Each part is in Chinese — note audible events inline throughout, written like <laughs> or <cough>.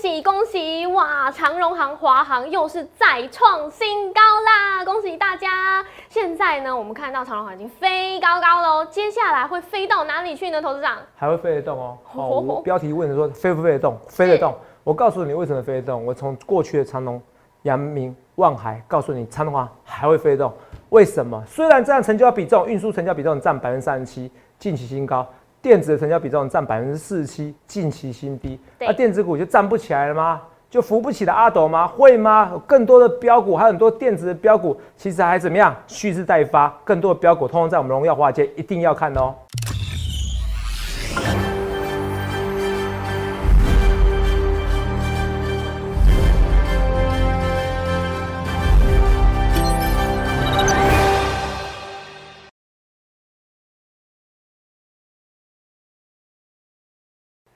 喜恭喜哇！长荣行、华航又是再创新高啦！恭喜大家！现在呢，我们看到长荣航已经飞高高喽，接下来会飞到哪里去呢？投资长还会飞得动哦。哦，我 <laughs> 标题问的说飞不飞得动？飞得动。我告诉你为什么飞得动。我从过去的长荣、阳明、望海告诉你，长荣航还会飞得动。为什么？虽然这样成交比重、运输成交比重占百分之三十七，近期新高。电子的成交比重占百分之四十七，近期新低。那电子股就站不起来了吗？就扶不起的阿斗吗？会吗？更多的标股，还有很多电子的标股，其实还怎么样？蓄势待发。更多的标股，通通在我们荣耀华尔街一定要看哦。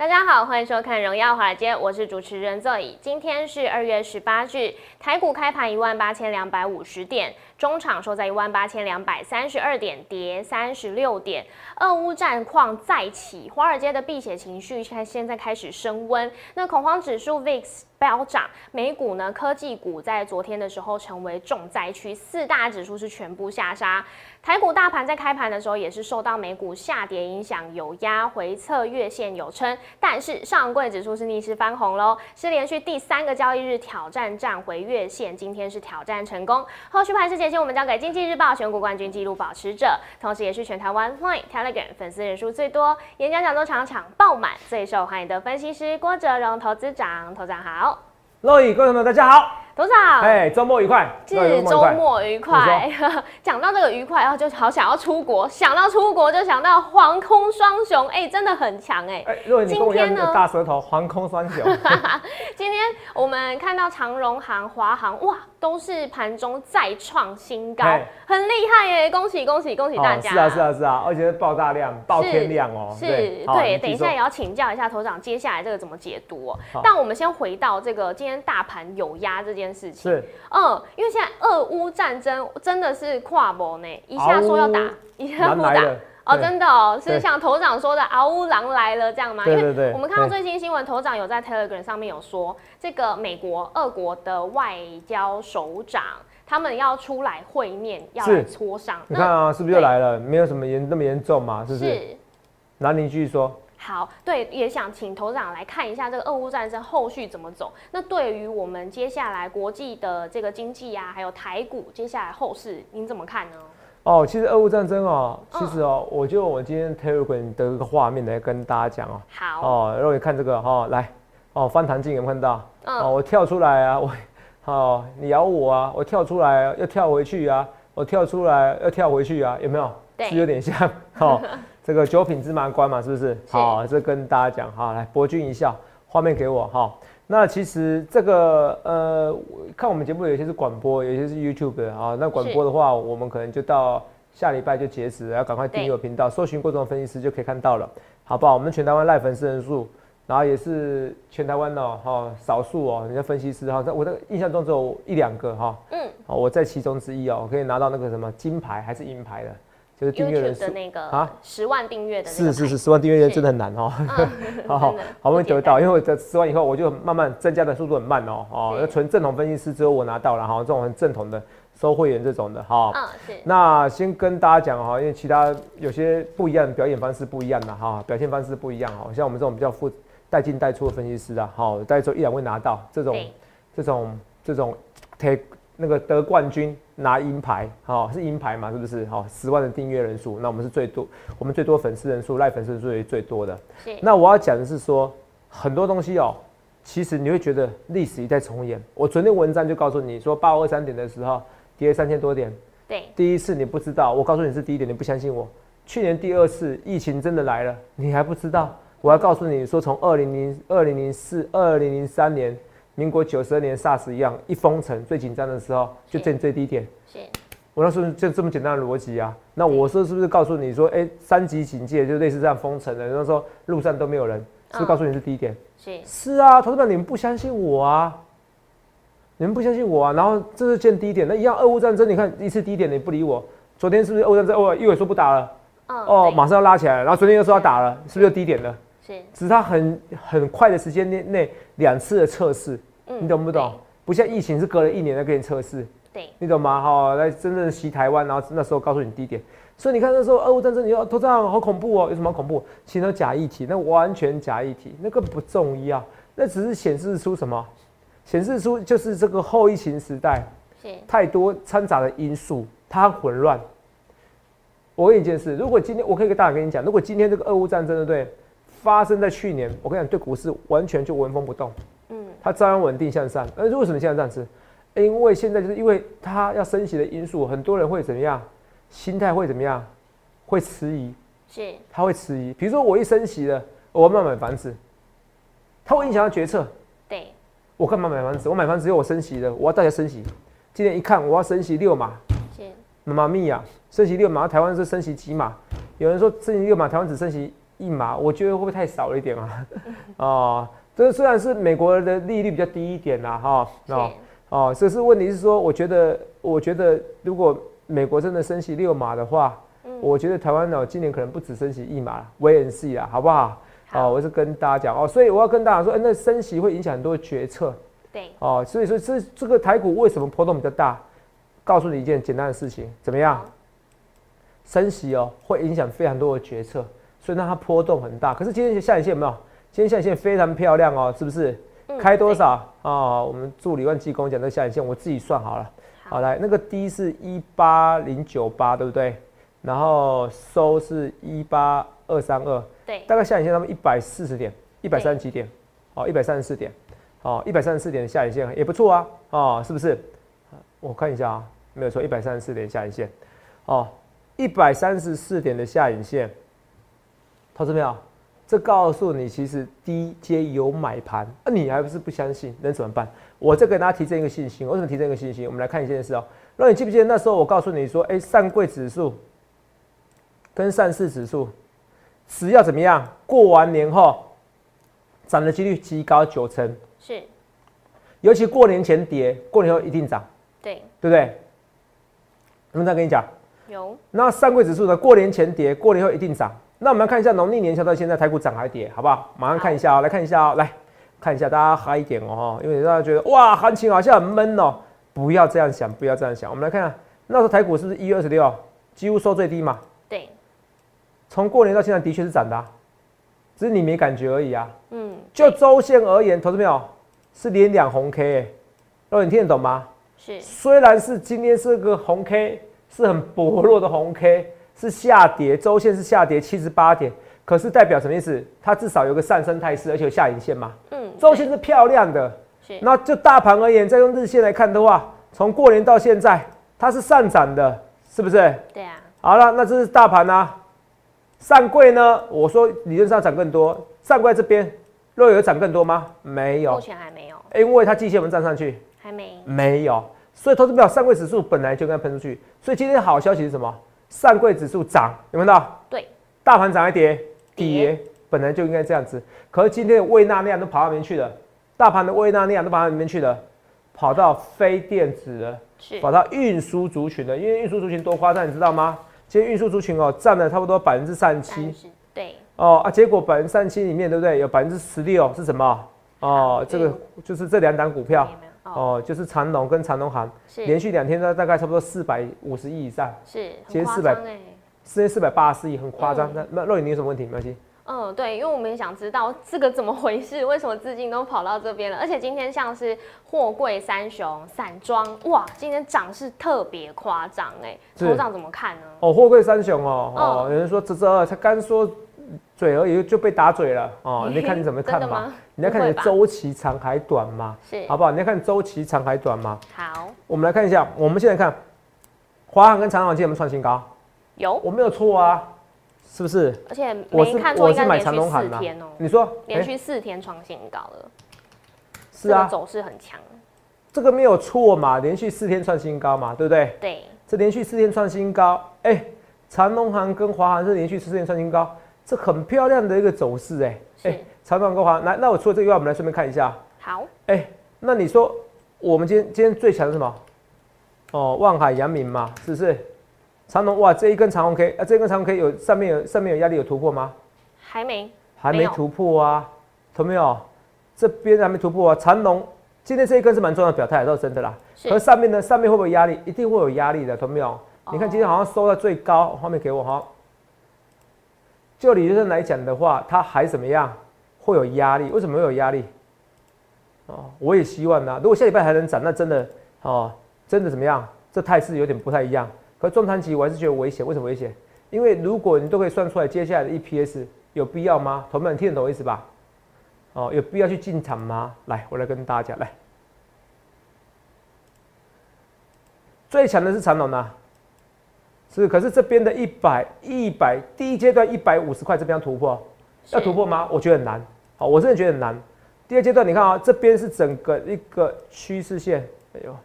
大家好，欢迎收看《荣耀华尔街》，我是主持人 Zoe。今天是二月十八日，台股开盘一万八千两百五十点，中场收在一万八千两百三十二点，跌三十六点。俄乌战况再起，华尔街的避险情绪现在现在开始升温，那恐慌指数 VIX。飙涨，美股呢？科技股在昨天的时候成为重灾区，四大指数是全部下杀。台股大盘在开盘的时候也是受到美股下跌影响，有压回测月线有撑，但是上柜指数是逆势翻红喽，是连续第三个交易日挑战站回月线，今天是挑战成功。后续盘势解析我们交给经济日报选股冠军纪录保持者，同时也是全台湾 Line Telegram 粉丝人数最多，演讲讲座场场爆满，最受欢迎的分析师郭哲荣投资长，投长好。各位观众朋友，大家好。董事长，哎，周末愉快，是周末愉快。<laughs> 讲到这个愉快，然后就好想要出国，想到出国就想到航空双雄，哎，真的很强哎。哎，若今天呢，大舌头，航空双雄。<laughs> 今天我们看到长荣航、华航，哇，都是盘中再创新高，很厉害耶！恭喜恭喜恭喜大家！是啊是啊是啊，而且是爆大量、爆天量哦。是，对，等一下也要请教一下头长，接下来这个怎么解读哦？但我们先回到这个今天大盘有压这件。件事情是，嗯，因为现在俄乌战争真的是跨博呢，一下说要打，一下不打，哦，真的哦，是像头长说的“嗷呜狼来了”这样吗？对对对。我们看到最新新闻，头长有在 Telegram 上面有说，这个美国、俄国的外交首长他们要出来会面，要来磋商。你看啊，是不是又来了？没有什么严那么严重嘛，是不是？那您继续说。好，对，也想请头长来看一下这个俄乌战争后续怎么走。那对于我们接下来国际的这个经济啊，还有台股接下来后市，您怎么看呢？哦，其实俄乌战争哦，其实哦，我就我今天 Telegram 的一个画面来跟大家讲哦。好。哦，让你看这个哈，来，哦，翻弹镜有没有看到？嗯。哦，我跳出来啊，我，哦，你咬我啊，我跳出来要跳回去啊，我跳出来要跳回去啊，有没有？对。是有点像，好。这个九品芝麻官嘛，是不是？好，这跟大家讲哈，来博君一笑，画面给我哈。那其实这个呃，看我们节目有些是广播，有些是 YouTube 的啊。那广播的话，我们可能就到下礼拜就截止，要赶快订阅我频道，搜寻过中分析师就可以看到了，好不好？我们全台湾赖粉丝人数，然后也是全台湾哦，哈，少数哦，人家分析师哈，在我的印象中只有一两个哈，嗯，好，我在其中之一哦，可以拿到那个什么金牌还是银牌的。就是订阅人数的那个啊，十万订阅的是是是，十万订阅人真的很难哦。<laughs> 好好好不容易得到，因为我这十万以后，我就慢慢增加的速度很慢哦。哦，那纯正统分析师只有我拿到了哈，这种很正统的收会员这种的哈。嗯，是。那先跟大家讲哈，因为其他有些不一样，表演方式不一样的哈，表现方式不一样哈。像我们这种比较负带进带出的分析师啊，好，大概只有一两位拿到这种这种这种 take。那个得冠军拿银牌，好是银牌嘛？是不是？好，十万的订阅人数，那我们是最多，我们最多粉丝人数，赖粉丝人数也最多的。那我要讲的是说，很多东西哦，其实你会觉得历史一再重演。我昨天文章就告诉你说，八五二三点的时候跌三千多点。对。第一次你不知道，我告诉你是第一点，你不相信我。去年第二次疫情真的来了，你还不知道。我要告诉你说，从二零零二零零四二零零三年。民国九十二年 SARS 一样，一封城最紧张的时候就见最低点。是，我那时候就这么简单的逻辑啊。那我说是不是告诉你说，哎，三级警戒就类似这样封城的？那时候路上都没有人，是不是告诉你是低点？是是啊，同志们，你们不相信我啊？你们不相信我啊？然后这是见低点，那一样俄乌战争，你看一次低点你不理我，昨天是不是俄乌战争？哦，一会说不打了，哦，马上要拉起来了，然后昨天又说要打了，是不是又低点了？是，只是它很很快的时间内内两次的测试，你懂不懂？不像疫情是隔了一年再给你测试，对，你懂吗？哈，来真正袭台湾，然后那时候告诉你低点，所以你看那时候俄乌战争，你要投账好恐怖哦，有什么恐怖？其实假议题，那完全假议题，那个不重要，那只是显示出什么？显示出就是这个后疫情时代，太多掺杂的因素，它混乱。我问你一件事，如果今天我可以跟大家跟你讲，如果今天这个俄乌战争对不对？发生在去年，我跟你讲，对股市完全就纹风不动。嗯，它照样稳定向上。那为什么现在这样子？因为现在就是因为它要升息的因素，很多人会怎么样？心态会怎么样？会迟疑。是。他会迟疑。比如说我一升息了，我要不要买房子？它会影响到决策。对。我干嘛买房子？我买房子因为我升息了，我要大家升息。今天一看，我要升息六码。是。妈妈咪呀，升息六码，台湾是升息几码？有人说升息六码，台湾只升息。一码，我觉得会不会太少了一点啊？<laughs> 哦，这虽然是美国的利率比较低一点啦，哈，哦，哦，这是问题是说，我觉得，我觉得如果美国真的升息六码的话，我觉得台湾呢今年可能不止升息一码，wait and see 啦，好不好？哦，我是跟大家讲哦，所以我要跟大家说，哎，那升息会影响很多决策，对，哦，所以说这这个台股为什么波动比较大？告诉你一件简单的事情，怎么样？升息哦，会影响非常多的决策。所以让它波动很大，可是今天下影线有没有？今天下影线非常漂亮哦，是不是？开多少啊？我们助理万技工讲的下影线，我自己算好了。好，来那个低是一八零九八，对不对？然后收是一八二三二，对，大概下影线他们一百四十点，一百三十几点，哦，一百三十四点，哦，一百三十四点的下影线也不错啊，哦，是不是？我看一下啊，没有错，一百三十四点下影线，哦，一百三十四点的下影线。投资没有？这告诉你，其实低阶有买盘，那你还不是不相信？能怎么办？我再给大家提振一个信心。为什么提振一个信心？我们来看一件事哦。那你记不记得那时候我告诉你说，哎，上柜指数跟上市指数，只要怎么样？过完年后涨的几率极高九成。是。尤其过年前跌，过年后一定涨。对。对不对？有没有再跟你讲？有。那上柜指数呢？过年前跌，过年后一定涨。那我们来看一下农历年前到现在台股涨还跌，好不好？马上看一下哦，来看一下哦，来看一下，大家嗨一点哦，因为大家觉得哇，行情好像很闷哦，不要这样想，不要这样想。我们来看看那时候台股是不是一月二十六几乎收最低嘛？对。从过年到现在的确是涨的，只是你没感觉而已啊。嗯。就周线而言，投资没有是连两红 K，哎，你听得懂吗？是。虽然是今天是个红 K，是很薄弱的红 K。是下跌，周线是下跌七十八点，可是代表什么意思？它至少有个上升态势，而且有下影线嘛。嗯，周线是漂亮的。那就大盘而言，再用日线来看的话，从过年到现在，它是上涨的，是不是？对啊。好了，那这是大盘啊。上柜呢？我说理论上涨更多。上柜这边，若有涨更多吗？没有。目前还没有。因为它季线我们站上去。还没。没有。所以投资表上柜指数本来就该喷出去。所以今天好消息是什么？上柜指数涨，有没有到？对，大盘涨一跌，跌本来就应该这样子。可是今天的胃纳量都跑到里面去了？大盘的胃纳量都跑到里面去了？跑到非电子了，跑到运输族群了。因为运输族群多夸张，你知道吗？今天运输族群哦，占了差不多百分之三十七。对。哦啊，结果百分之三十七里面，对不对？有百分之十六是什么？哦，这个就是这两档股票。哦，就是长隆跟长隆行，连续两天都大概差不多四百五十亿以上，是，其实四百，四千四百八十亿，很夸张。那那肉眼你有什么问题？没关系。嗯，对，因为我们也想知道这个怎么回事，为什么资金都跑到这边了？而且今天像是货柜三雄、散装，哇，今天涨势特别夸张哎，头涨怎么看呢？哦，货柜三雄哦，哦，有人说这这他刚说。嘴而已就被打嘴了哦，<laughs> 你看你怎么看嘛？你要看你的周期长还短嘛？是，好不好？你要看周期长还短吗？好，我们来看一下，我们现在看华航跟长航今天有没有创新高？有，我没有错啊，是不是？而且我是我是买长龙航的，你说连续四天创新高了，是啊，走势很强，这个没有错嘛？连续四天创新高嘛，对不对？对，这连续四天创新高，哎，长龙航跟华航是连续四天创新高。这很漂亮的一个走势，哎哎，长短高华，来，那我除了这个以外，我们来顺便看一下。好，哎，那你说我们今天今天最强是什么？哦，望海扬明嘛，是不是？长龙哇，这一根长红 K 啊，这一根长红 K 有上面有上面有压力有突破吗？还没。还没突破啊，同没有？这边还没突破啊。长龙今天这一根是蛮重要的表态，倒是真的啦。可上面呢？上面会不会压力？一定会有压力的，懂没有？你看今天好像收到最高，画面给我哈。就理论上来讲的话，它还怎么样？会有压力？为什么会有压力？哦，我也希望呢。如果下礼拜还能涨，那真的哦，真的怎么样？这态势有点不太一样。可中长期我还是觉得危险。为什么危险？因为如果你都可以算出来接下来的 EPS，有必要吗？同们听得懂意思吧？哦，有必要去进场吗？来，我来跟大家讲。来，最强的是长龙呐。是，可是这边的一百一百第一阶段一百五十块这边要突破，要突破吗？我觉得很难。好，我真的觉得很难。第二阶段你看啊，这边是整个一个趋势线。哎呦，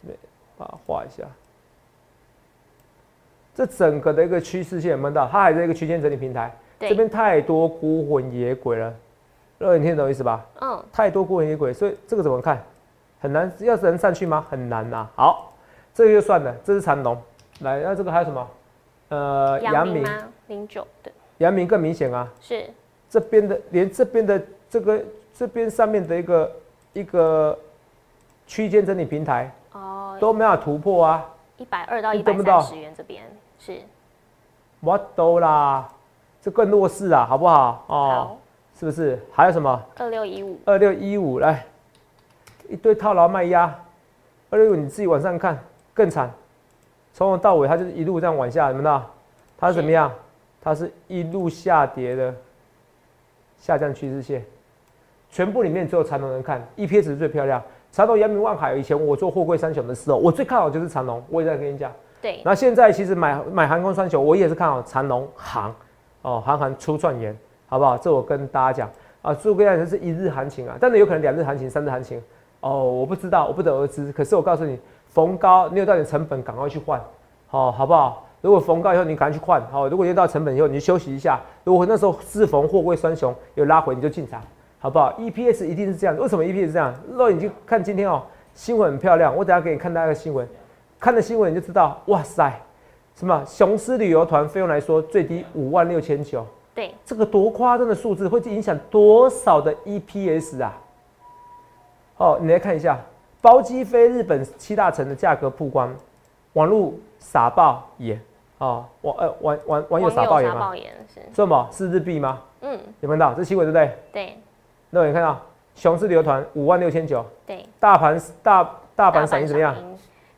这边把它画一下。这整个的一个趋势线有没有到？它还在一个区间整理平台。这边太多孤魂野鬼了，各你听懂意思吧？嗯。太多孤魂野鬼，所以这个怎么看？很难。要是能上去吗？很难呐。好。这个就算了，这是长龙。来，那这个还有什么？呃，阳明零九的。阳明更明显啊。是。这边的，连这边的这个这边上面的一个一个区间整理平台哦，都没有突破啊。一百二到一百三十元这边是。我都啦，这更弱势啊，好不好？哦。是不是？还有什么？二六一五。二六一五，来，一堆套牢卖压。二六一五，你自己往上看。更惨，从头到尾它就是一路这样往下，怎么的？它是怎么样？它是一路下跌的下降趋势线，全部里面只有长隆能看，EPS 是最漂亮。长隆、阳明、万海，以前我做货柜三雄的时候，我最看好就是长隆，我也在跟你讲。对。那现在其实买买航空三雄，我也是看好长隆、航哦，航航出状元，好不好？这我跟大家讲啊，诸葛亮是一日行情啊，但是有可能两日行情、三日行情哦，我不知道，我不得而知。可是我告诉你。逢高，你有到点成本，赶快去换，好，好不好？如果逢高以后，你赶快去换，好。如果又到成本以后，你就休息一下。如果那时候是逢货柜双雄有拉回，你就进场，好不好？EPS 一定是这样。为什么 EPS 这样？那你就看今天哦，新闻很漂亮。我等下给你看那个新闻，看了新闻你就知道，哇塞，什么雄狮旅游团费用来说最低五万六千九，对，这个多夸张的数字，会影响多少的 EPS 啊？哦，你来看一下。包机飞日本七大城的价格曝光，网络傻爆眼哦！网呃网网网友傻爆眼吗？是什么？是日币吗？嗯，有看到这新闻对不对？对。那你看到熊市旅游团五万六千九，对。大盘大大盘闪音怎么样？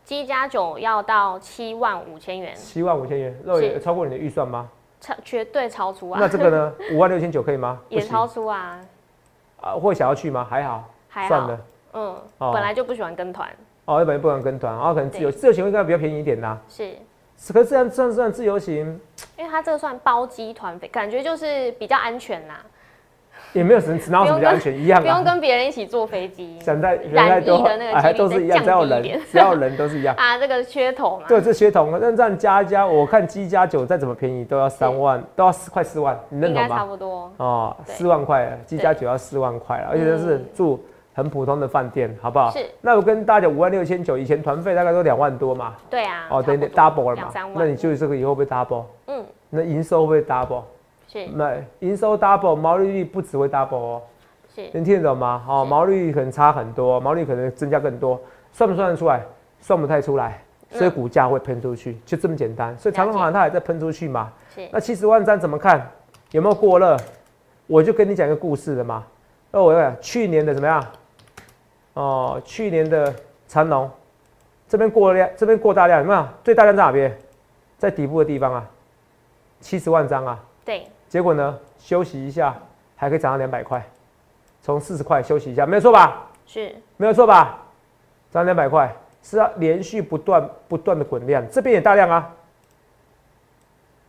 七加九要到七万五千元。七万五千元，肉眼超过你的预算吗？超绝对超出啊！那这个呢？五万六千九可以吗？<laughs> 也超出啊！啊，会想要去吗？还好，算了。嗯，本来就不喜欢跟团哦，本来不喜欢跟团，然后可能自由自由行会应该比较便宜一点啦。是，可是这样算算自由行，因为它这个算包机团费，感觉就是比较安全啦。也没有什么，哪有什么比较安全一样，不用跟别人一起坐飞机。想在人太多的那个都是一样，只要人只要人都是一样啊。这个噱头嘛，对，这噱头，那这样加一加，我看机加九再怎么便宜都要三万，都要四快四万，你认同吗？差不多哦，四万块，机加九要四万块了，而且这是住。很普通的饭店，好不好？是。那我跟大家讲，五万六千九，以前团费大概都两万多嘛。对啊。哦，等于 double 了嘛。那你就这个以后会 double。嗯。那营收会 double。是。那营收 double，毛利率不只会 double 哦。是。能听得懂吗？哦，毛利率可能差很多，毛利率可能增加更多，算不算得出来？算不太出来，所以股价会喷出去，就这么简单。所以长隆行它还在喷出去嘛。是。那七十万张怎么看？有没有过热？我就跟你讲一个故事的嘛。那我讲去年的怎么样？哦，去年的长龙这边过量，这边过大量，有没有？最大量在哪边？在底部的地方啊，七十万张啊。对。结果呢，休息一下，还可以涨到两百块，从四十块休息一下，没有错吧？是。没有错吧？涨两百块，是要连续不断不断的滚量，这边也大量啊。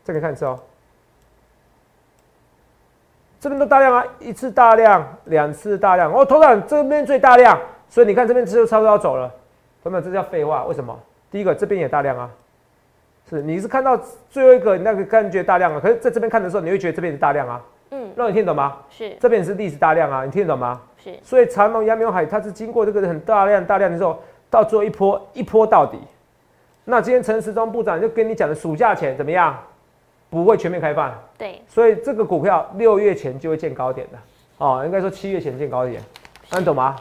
这个看一次哦。这边都大量啊，一次大量，两次大量。哦，头长这边最大量。所以你看这边就差不多要走了，朋友们，这叫废话。为什么？第一个这边也大量啊，是你是看到最后一个那个感觉大量啊，可是在这边看的时候，你会觉得这边是大量啊。嗯，让你听懂吗？是，这边是历史大量啊，你听得懂吗？是。所以长隆、阳明海它是经过这个很大量、大量的时候，到最后一波一波到底。那今天陈时中部长就跟你讲的暑假前怎么样？不会全面开放。对，所以这个股票六月前就会见高点的，哦，应该说七月前见高点，那你懂吗？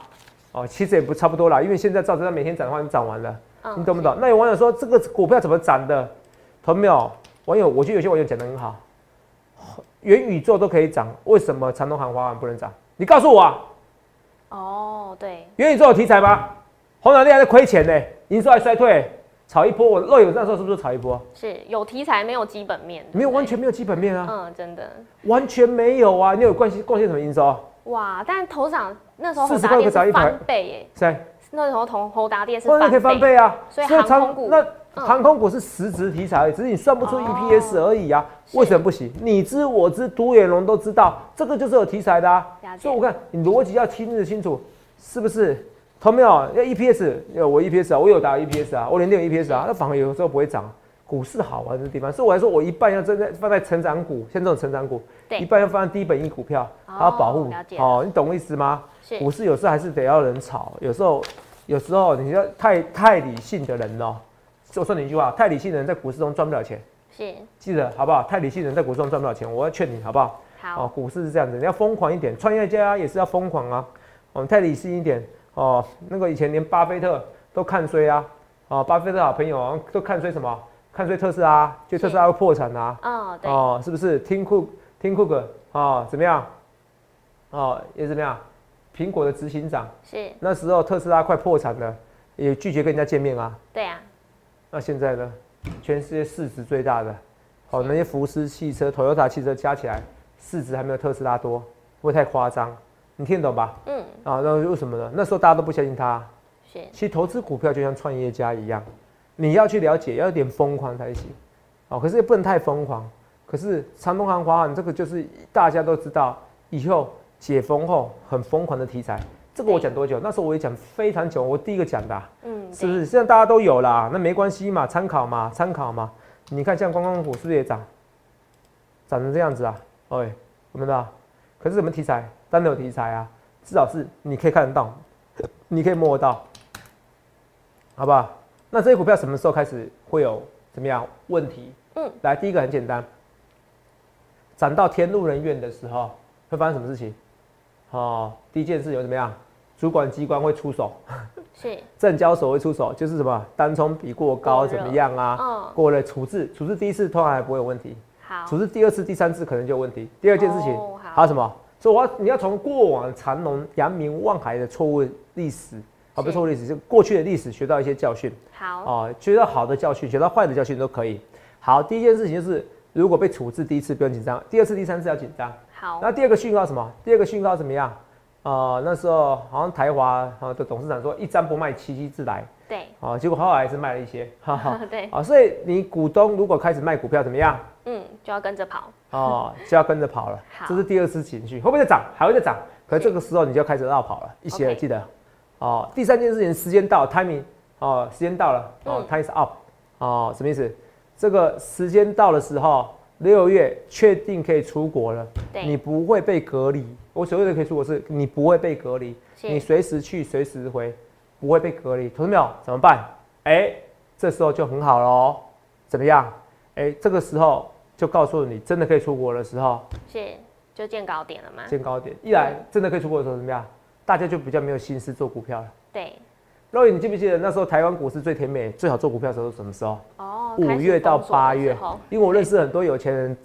哦，其实也不差不多啦，因为现在照着它每天涨的话，你涨完了，你懂不懂？那有网友说这个股票怎么涨的？同没有？网友，我觉得有些网友讲的很好，元宇宙都可以涨，为什么长东航华不能涨？你告诉我。啊哦，对，元宇宙有题材吗？红蓝电还在亏钱呢，营收还衰退，炒一波。我肉友那时候是不是炒一波？是有题材，没有基本面，没有完全没有基本面啊。嗯，真的完全没有啊。你有贡献贡献什么营收？哇，但头涨那时候四十块可以涨一翻倍耶。是，那时候同宏达电是翻倍，可以翻倍啊。所以航空股那航空股是实质题材，只是你算不出 EPS 而已啊。为什么不行？你知我知，独眼龙都知道，这个就是有题材的啊。所以我看你逻辑要听得清楚。是不是？同没有？要 EPS，要我 EPS 啊，我有打 EPS 啊，我连电有 EPS 啊，那反而有时候不会涨。股市好玩的地方，所以我来说，我一半要真的放在成长股，像这种成长股，一半要放在低本益股票，还要保护。哦，你懂我意思吗？股市有时候还是得要人炒，有时候，有时候你要太太理性的人哦。我说你一句话，太理性的人在股市中赚不了钱。是，记得好不好？太理性的人在股市中赚不了钱，我要劝你好不好？好。哦，股市是这样子，你要疯狂一点，创业家也是要疯狂啊。我们太理性一点哦，那个以前连巴菲特都看衰啊，哦，巴菲特好朋友都看衰什么？看衰特斯拉，就特斯拉会破产啊。哦，对。哦，是不是？听库听库克啊，怎么样？哦，也怎么样？苹果的执行长是那时候特斯拉快破产了，也拒绝跟人家见面啊。对啊。那现在呢？全世界市值最大的，哦，那些福斯汽车、Toyota 汽车加起来市值还没有特斯拉多，不会太夸张。你听得懂吧？嗯。啊，那为什么呢？那时候大家都不相信他。是。其实投资股票就像创业家一样，你要去了解，要有点疯狂才行。哦，可是也不能太疯狂。可是长东航、华航这个就是大家都知道，以后解封后很疯狂的题材。这个我讲多久？那时候我也讲非常久，我第一个讲的。嗯。是不是？现在大家都有啦，那没关系嘛，参考嘛，参考嘛。你看像观光股是不是也涨？涨成这样子啊？哎，我们的。可是什么题材？真的有题材啊，至少是你可以看得到，你可以摸得到，好不好？那这些股票什么时候开始会有怎么样问题？嗯，来，第一个很简单，涨到天怒人怨的时候，会发生什么事情？哦，第一件事有怎么样？主管机关会出手，是 <laughs> 证交所会出手，就是什么单冲比过高怎么样啊？嗯，过了处置，处置第一次通常还不会有问题，好，处置第二次、第三次可能就有问题。第二件事情还有什么？所以，我要你要从过往长隆、扬名望海的错误历史，啊，不是历史，就过去的历史学到一些教训。好，哦，学到好的教训，学到坏的教训都可以。好，第一件事情就是，如果被处置，第一次不用紧张，第二次、第三次要紧张。好，那第二个讯号什么？第二个讯号怎么样？啊，那时候好像台华啊的董事长说，一张不卖，七七自来。对。啊，结果后来还是卖了一些。哈哈。<laughs> 对。啊，所以你股东如果开始卖股票，怎么样？嗯，就要跟着跑。哦，就要跟着跑了，这是第二次情绪，会不会再涨？还会再涨？可是这个时候你就要开始绕跑了，一些记得哦。第三件事情，时间到，timing 哦，时间到了哦，times up 哦，什么意思？这个时间到的时候，六月确定可以出国了，你不会被隔离。我所谓的可以出国，是你不会被隔离，你随时去，随时回，不会被隔离。同志们，怎么办？哎，这时候就很好喽。怎么样？哎，这个时候。就告诉你，真的可以出国的时候，是就见高点了吗？见高点，一来真的可以出国的时候怎么样？大家就比较没有心思做股票了。对，肉眼，你记不记得那时候台湾股市最甜美、最好做股票的时候是什么时候？哦，五月到八月。因为我认识很多有钱人，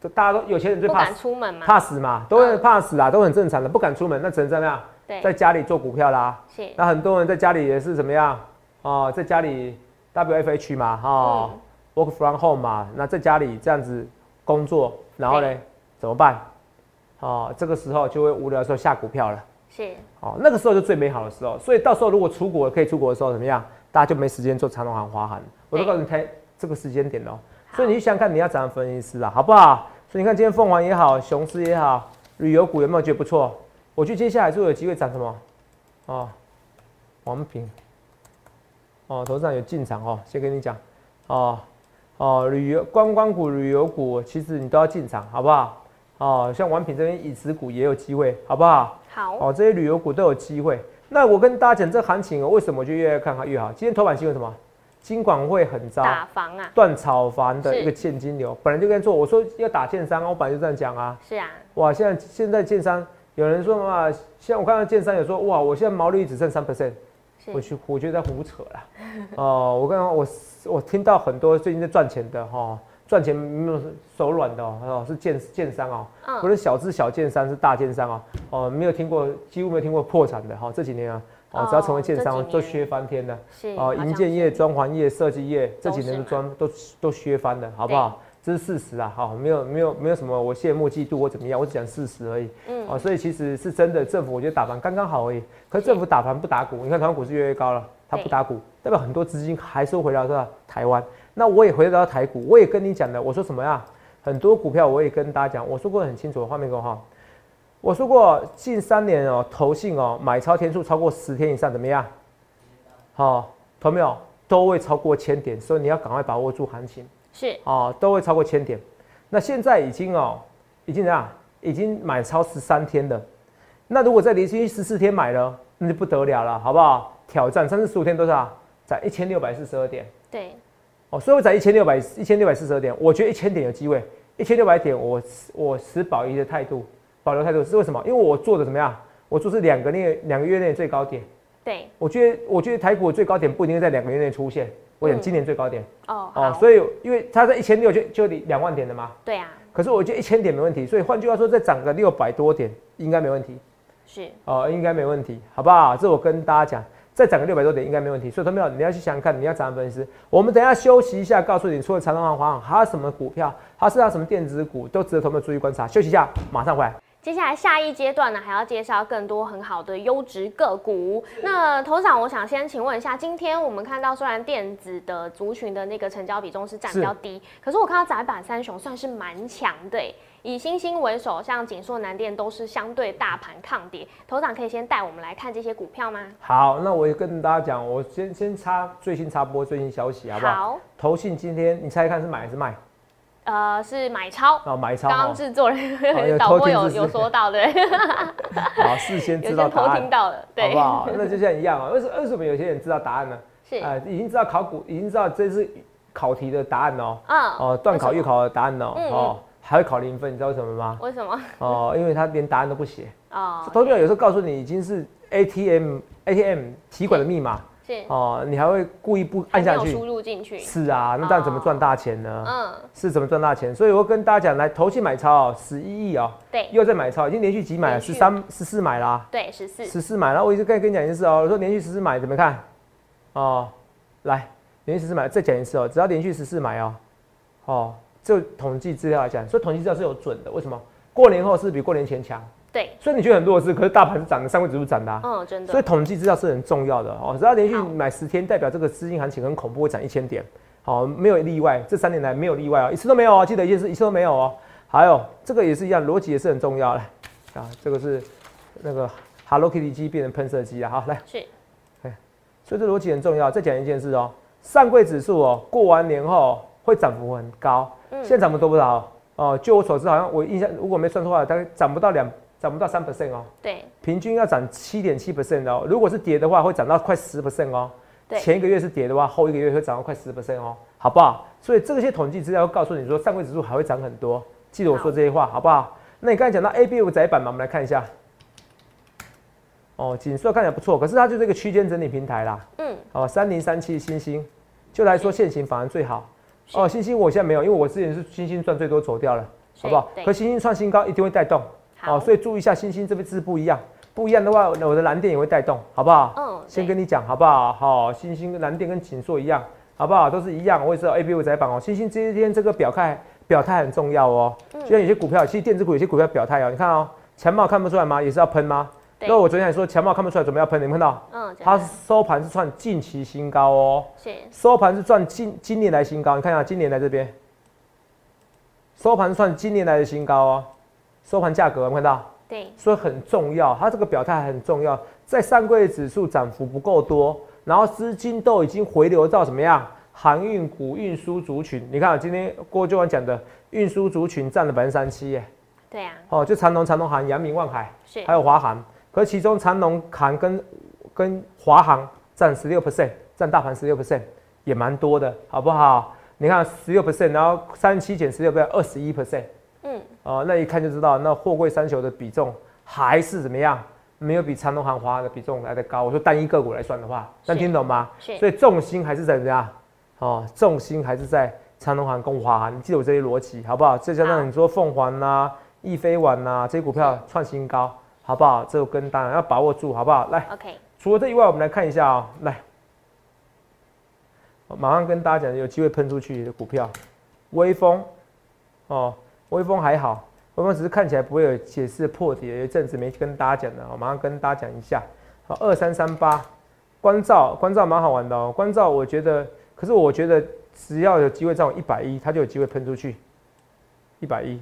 都大家都有钱人最怕出门嘛，怕死嘛，都会怕死啊，都很正常的，不敢出门，那只能怎么样？对，在家里做股票啦。是。那很多人在家里也是怎么样？哦，在家里 WFH 嘛，哈。Work from home 嘛，那在家里这样子工作，然后呢，怎么办？哦，这个时候就会无聊的时候下股票了。是。哦，那个时候就最美好的时候。所以到时候如果出国可以出国的时候怎么样？大家就没时间做长龙航、华航。我都告诉你，开这个时间点哦。所以你想看你要怎样分析师啊，好不好？所以你看今天凤凰也好，雄狮也好，旅游股有没有觉得不错？我觉得接下来就有机会涨什么？哦，王平。哦，头上有进场哦，先跟你讲。哦。哦，旅游观光股、旅游股，其实你都要进场，好不好？哦，像王品这边，饮食股也有机会，好不好？好。哦，这些旅游股都有机会。那我跟大家讲，这行情哦，为什么就越看好越好？今天头版新闻什么？金管会很糟，打房啊，断炒房的一个现金流，本来就跟做，我说要打建商，我本来就这样讲啊。是啊，哇，现在现在建商有人说嘛，现在我看到建商有说，哇，我现在毛利率只剩三 percent，我去，我觉得在胡扯了。<laughs> 哦，我刚刚我我听到很多最近在赚钱的哈，赚钱没有手软的哦，是建建商哦，不是小资小建商，是大建商哦，哦，没有听过，几乎没有听过破产的哈，这几年啊。哦，只要成为建商，都削翻天的。是哦，营建业、装潢业、设计业这几年的装都都削翻了，好不好？这是事实啊，好，没有没有没有什么我羡慕嫉妒或怎么样，我只讲事实而已。嗯，哦，所以其实是真的，政府我觉得打盘刚刚好而已。可是政府打盘不打股，你看台湾股市越来越高了，它不打股，代表很多资金还是回到？台湾。那我也回到台股，我也跟你讲的，我说什么呀？很多股票我也跟大家讲，我说过很清楚，画面给我哈。我说过，近三年哦，投信哦买超天数超过十天以上，怎么样？好，投没有？都会超过千点，所以你要赶快把握住行情。是哦，都会超过千点。那现在已经哦，已经怎样？已经买超十三天了。那如果在连续十四天买了，那就不得了了，好不好？挑战三十十五天多少？在一千六百四十二点。对。哦，所以我在一千六百一千六百四十二点，我觉得一千点有机会。一千六百点，我我持保一的态度。保留态度是为什么？因为我做的怎么样？我做是两个月两个月内最高点。对，我觉得我觉得台股最高点不一定在两个月内出现。我想今年最高点。哦哦，所以因为它在一千六就就两万点的嘛。对啊。可是我觉得一千点没问题，所以换句话说，再涨个六百多点应该没问题。是。哦，应该没问题，好不好？这我跟大家讲，再涨个六百多点应该没问题。所以他们要你要去想想看，你要怎样分析。我们等下休息一下，告诉你除了长隆行、华航，还有什么股票，还是要什么电子股，都值得投们注意观察。休息一下，马上回来。接下来下一阶段呢，还要介绍更多很好的优质个股。那头长，我想先请问一下，今天我们看到虽然电子的族群的那个成交比重是占比较低，可是我看到窄板三雄算是蛮强的，以星星为首，像锦硕、南电都是相对大盘抗跌。头长可以先带我们来看这些股票吗？好，那我也跟大家讲，我先先插最新插播最新消息，好不好？好。投信今天你猜看是买还是卖？呃，是买超哦，买超。刚刚制作人导播有有说到对，<laughs> 好，事先知道答案，偷听到了，对，好不好？那就像一样啊，为什为什么有些人知道答案呢？是啊，已经知道考古，已经知道这是考题的答案哦，嗯，哦，段考月考的答案哦，哦，还会考零分，你知道为什么吗？为什么？哦，因为他连答案都不写哦，投票有时候告诉你已经是 ATM ATM 提款的密码。哦，你还会故意不按下去输入进去？是啊，那这样怎么赚大钱呢？嗯，是怎么赚大钱？所以我跟大家讲，来投去买超十一亿哦，对，又在买超，已经连续几买了，十三、十四买啦，对，十四、十四买了。我一直跟跟你讲一件事哦，我说连续十四买怎么看？哦，来，连续十四买，再讲一次哦，只要连续十四买哦，哦，就统计资料来讲，所以统计资料是有准的。为什么？过年后是比过年前强。对，所以你觉得很弱势，可是大盘是涨的，三位指数涨的，嗯，真的。所以统计资料是很重要的哦，只要连续买十天，代表这个资金行情很恐怖，会涨一千点，好，没有例外，这三年来没有例外哦，一次都没有哦，记得一件事，一次都没有哦。还有这个也是一样，逻辑也是很重要的啊，这个是那个 Hello Kitty 机变成喷射机啊，好来，是，哎，所以这逻辑很重要。再讲一件事哦，上柜指数哦，过完年后会涨幅很高，现在涨幅多不少哦？就我所知，好像我印象如果没算错的话，大概涨不到两。涨不到三 percent 哦，对，平均要涨七点七 percent 哦。如果是跌的话，会涨到快十 percent 哦。对，前一个月是跌的话，后一个月会涨到快十 percent 哦，好不好？所以这些统计资料会告诉你说，上柜指数还会涨很多。记得我说这些话，好不好？那你刚才讲到 A B 五窄板嘛，我们来看一下。哦，锦硕看起来不错，可是它就是一个区间整理平台啦。嗯。哦，三零三七星星，就来说现行反而最好。哦，星星我现在没有，因为我之前是星星赚最多走掉了，好不好？可星星创新高一定会带动。哦，所以注意一下，星星这边字不一样，不一样的话，我的蓝电也会带动，好不好？嗯，先跟你讲，好不好？好，星星蓝电跟锦硕一样，好不好？都是一样，我也知道 A B 五窄板哦。星星这一天这个表态表态很重要哦。就像有些股票，其实电子股有些股票表态哦。你看哦，强茂看不出来吗？也是要喷吗？那我昨天还说强茂看不出来，准备要喷，你们看到？嗯，它收盘是创近期新高哦。是。收盘是创今今年来新高，你看一下今年来这边，收盘算今年来的新高哦。收盘价格，有看到？对，所以很重要，它这个表态很重要。在上柜指数涨幅不够多，然后资金都已经回流到什么样？航运股、运输族群。你看，今天郭教官讲的运输族群占了百分之三七耶。对啊。哦，就长隆、长隆航、阳明、万海，是，还有华航。可其中长隆航跟跟华航占十六 percent，占大盘十六 percent。也蛮多的，好不好？你看十六 percent，然后三七减十六 percent，二十一 percent。嗯，哦，那一看就知道，那货柜三雄的比重还是怎么样？没有比长隆、航华的比重来的高。我说单一个股来算的话，能听懂吗？所以重心还是在怎么样？哦，重心还是在长隆、航、跟华航。你记得我这些逻辑，好不好？再加上你说凤凰呐、易飞网呐这些股票创新高，好不好？这个跟大家要把握住，好不好？来，OK。除了这以外，我们来看一下啊，来，马上跟大家讲有机会喷出去的股票，微风，哦，微风还好。微风只是看起来不会有解释破底，有一阵子没跟大家讲了，我马上跟大家讲一下。好，二三三八，关照，关照蛮好玩的哦。关照，我觉得，可是我觉得只要有机会涨一百一，它就有机会喷出去。一百一，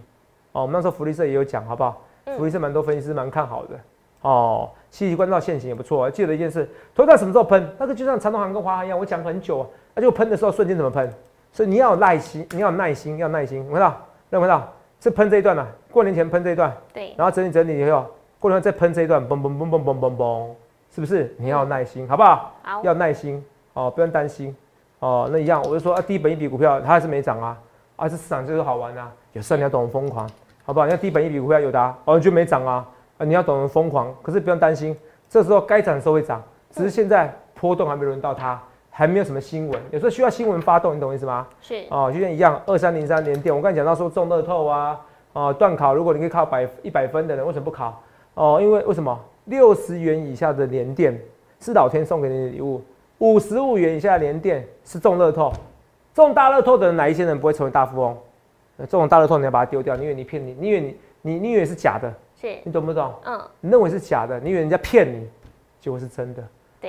哦，我们那时候福利社也有讲，好不好？福利是蛮多分析师蛮看好的。哦，七七关照现行也不错。记得一件事，头段什么时候喷？那个就像长隆行跟华航一样，我讲很久啊。那就喷的时候瞬间怎么喷？所以你要有耐心，你要有耐心，要耐心。看到？看到？是喷这一段呢？过年前喷这一段，对，然后整理整理以后，过年再喷这一段，嘣嘣嘣嘣嘣嘣嘣，是不是？你要耐心，好不好？好，要耐心哦，不用担心哦。那一样，我就说啊，第一本一笔股票它还是没涨啊，啊，这市场就是好玩啊，有时候你要懂得疯狂，好不好？你要低本一笔股票有的哦，就没涨啊，啊，你要懂得疯狂，可是不用担心，这时候该涨的时候会涨，只是现在波动还没轮到它。还没有什么新闻，有时候需要新闻发动，你懂我意思吗？是哦，就像一样，二三零三连电，我刚才讲到说中乐透啊，哦，断考，如果你可以考百一百分的人，为什么不考？哦，因为为什么？六十元以下的连电是老天送给你的礼物，五十五元以下的连电是中乐透，中大乐透的人哪一些人不会成为大富翁？这种大乐透你要把它丢掉，你以为你骗你，你以为你你你以为是假的？是，你懂不懂？嗯，你认为是假的，你以为人家骗你，结果是真的。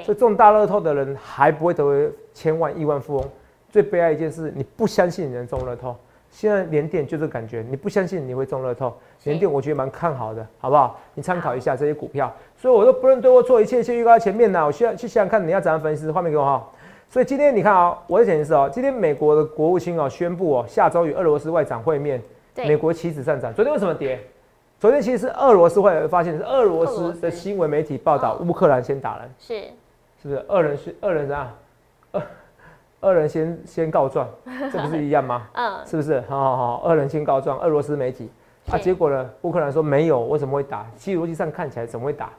所以中大乐透的人还不会成为千万亿万富翁。最悲哀一件事，你不相信你能中乐透。现在连电就这感觉，你不相信你会中乐透。连电我觉得蛮看好的，好不好？你参考一下这些股票。所以我都不论对我做一切，一切预告在前面呢。我需要去想想看你要怎样分析。画面给我哈。所以今天你看啊，我的解释哦，今天美国的国务卿哦宣布哦，下周与俄罗斯外长会面，美国棋子上涨。昨天为什么跌？昨天其实是俄罗斯会发现是俄罗斯的新闻媒体报道，乌克兰先打人。是。是不是二人是二人怎样？<laughs> 二二人先先告状，<laughs> 这不是一样吗？嗯，是不是？好好好，二人先告状，俄罗斯媒体啊，结果呢？乌克兰说没有，为什么会打？其实逻辑上看起来怎么会打？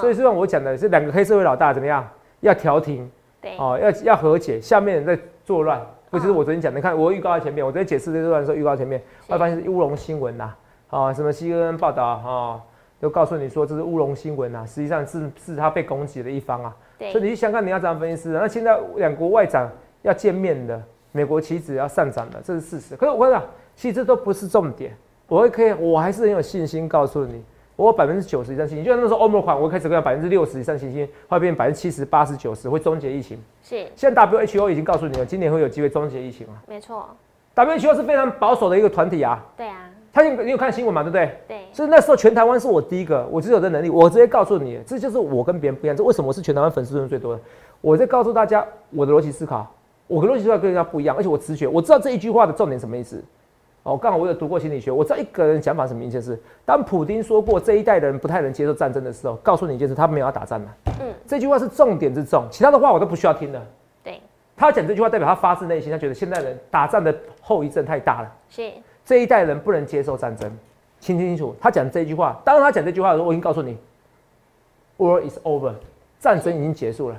所以，虽然我讲的是两个黑社会老大怎么样，要调停，对，哦，要要和解，下面人在作乱，不就是我昨天讲的？看我预告在前面，我昨天解释这段的时候预告前面，我发现是乌龙新闻呐，啊，什么 CNN 报道啊，都告诉你说这是乌龙新闻呐，实际上是是他被攻击的一方啊。所以你去想看，你要怎样分析师？那现在两国外长要见面的，美国棋子要上涨了，这是事实。可是我跟你讲，其实这都不是重点。我会可以，我还是很有信心告诉你，我有百分之九十以上信心。就像那时候欧盟款，我开始跟百分之六十以上信心，会变百分之七十八十九十会终结疫情。是。现在 WHO 已经告诉你了，今年会有机会终结疫情了。没错。WHO 是非常保守的一个团体啊。对啊。他有你有看新闻嘛？对不对？对。所以那时候全台湾是我第一个，我只有这能力，我直接告诉你，这就是我跟别人不一样。这为什么我是全台湾粉丝人最多的？我在告诉大家我的逻辑思考，我的逻辑思考跟人家不一样，而且我直觉，我知道这一句话的重点什么意思。哦，刚好我有读过心理学，我知道一个人想法什么意思是：当普丁说过这一代人不太能接受战争的时候，告诉你一件事，他没有要打仗了。嗯。这句话是重点之重，其他的话我都不需要听了。对。他讲这句话代表他发自内心，他觉得现代人打仗的后遗症太大了。是。这一代人不能接受战争。听清楚，他讲这句话。当他讲这句话的时候，我已经告诉你，War is over，战争已经结束了。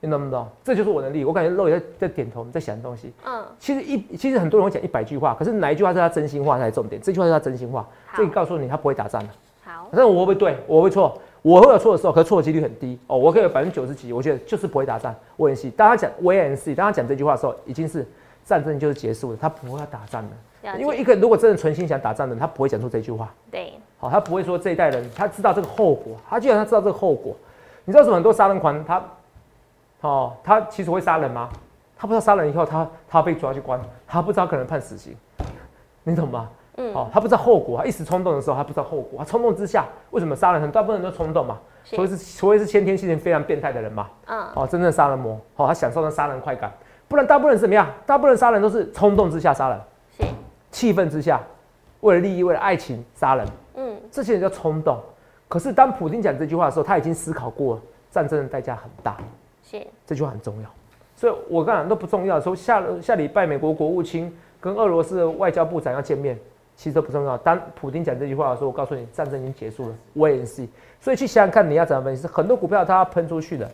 你懂不懂？这就是我的力。我感觉肉也在在点头，在想东西。嗯。其实一其实很多人会讲一百句话，可是哪一句话是他真心话才是重点？这句话是他真心话。这个告诉你，他不会打仗的。好。但是我会不会对？我会错。我会有错的时候，可是错的几率很低。哦，我可以有百分之九十几，我觉得就是不会打仗。我很细。当他讲 w n c 当他讲这句话的时候，已经是战争就是结束了，他不会要打仗的。因为一个人如果真的存心想打仗的人，他不会讲出这句话。对，好，他不会说这一代人他知道这个后果，他既然他知道这个后果，你知道什么？很多杀人狂他，哦，他其实会杀人吗？他不知道杀人以后他他被抓去关，他不知道可能判死刑，你懂吗？嗯，哦，他不知道后果，他一时冲动的时候他不知道后果，他冲动之下为什么杀人？很大部分人都冲动嘛，所以是所以是先天性非常变态的人嘛，嗯，哦，真正杀人魔，哦，他享受那杀人快感，不然大部分人是怎么样？大部分人杀人都是冲动之下杀人。是气愤之下，为了利益，为了爱情杀人，嗯，这些人叫冲动。可是当普京讲这句话的时候，他已经思考过，战争的代价很大，这句话很重要。所以我刚讲都不重要。说下下礼拜美国国务卿跟俄罗斯的外交部长要见面，其实都不重要。当普京讲这句话的时候，我告诉你，战争已经结束了我也是。所以去想想看，你要怎么分析？很多股票它要喷出去的，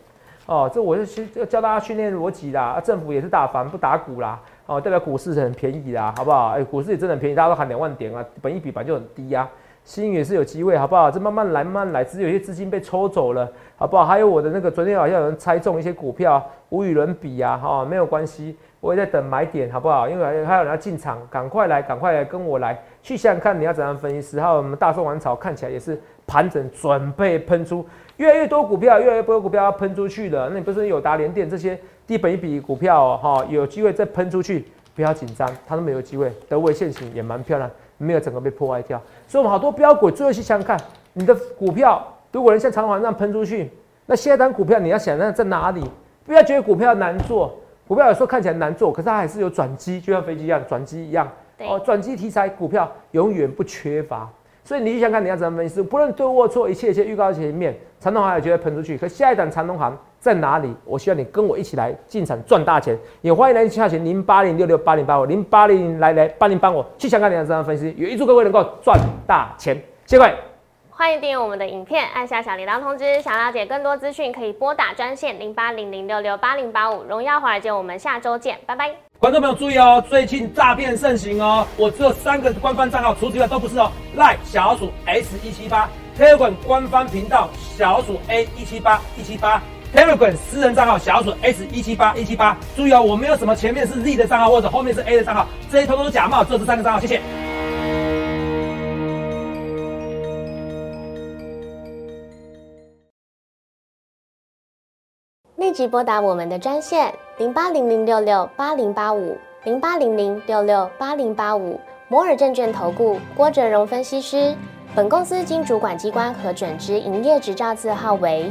哦，这我就去教大家训练逻辑啦。政府也是打房不打股啦，哦，代表股市是很便宜啦，好不好？哎，股市也真的很便宜，大家都喊两万点啊，本一比本就很低呀。新也是有机会，好不好？这慢慢来，慢慢来，只是有些资金被抽走了，好不好？还有我的那个，昨天好像有人猜中一些股票，无与伦比啊，哈，没有关系，我也在等买点，好不好？因为还有人要进场，赶快来，赶快来跟我来，去想想看你要怎样分析。十号我们大宋王朝看起来也是盘整，准备喷出越来越多股票，越来越多股票要喷出去了。那你不是有达联电这些低本一比股票哈，有机会再喷出去，不要紧张，它都没有机会。德威现行也蛮漂亮。没有整个被破坏掉，所以我们好多标股，最后去想想看，你的股票如果能像长虹这样喷出去，那下一单股票你要想那在哪里？不要觉得股票难做，股票有时候看起来难做，可是它还是有转机，就像飞机一样，转机一样。哦，转机题材股票永远不缺乏。所以你想看你要怎么分析，不论对或错，一切一切预告前面，长隆行也觉得喷出去，可下一档长隆行在哪里？我需要你跟我一起来进场赚大钱，也欢迎来下群零八零六六八零八五零八零来来帮您帮我去香港你要怎样分析，也预祝各位能够赚大钱，谢谢各位。欢迎订阅我们的影片，按下小铃铛通知。想了解更多资讯，可以拨打专线零八零零六六八零八五。荣耀华尔街，我们下周见，拜拜。观众朋友注意哦，最近诈骗盛行哦，我只有三个官方账号，除此之外都不是哦。赖小鼠 S 一七八，Telegram 官方频道小鼠 A 一七八一七八，Telegram 私人账号小鼠 S 一七八一七八。注意哦，我没有什么前面是 Z 的账号或者后面是 A 的账号，这些通通是假冒，只有这三个账号，谢谢。立即拨打我们的专线零八零零六六八零八五零八零零六六八零八五摩尔证券投顾郭哲荣分析师。本公司经主管机关核准之营业执照字号为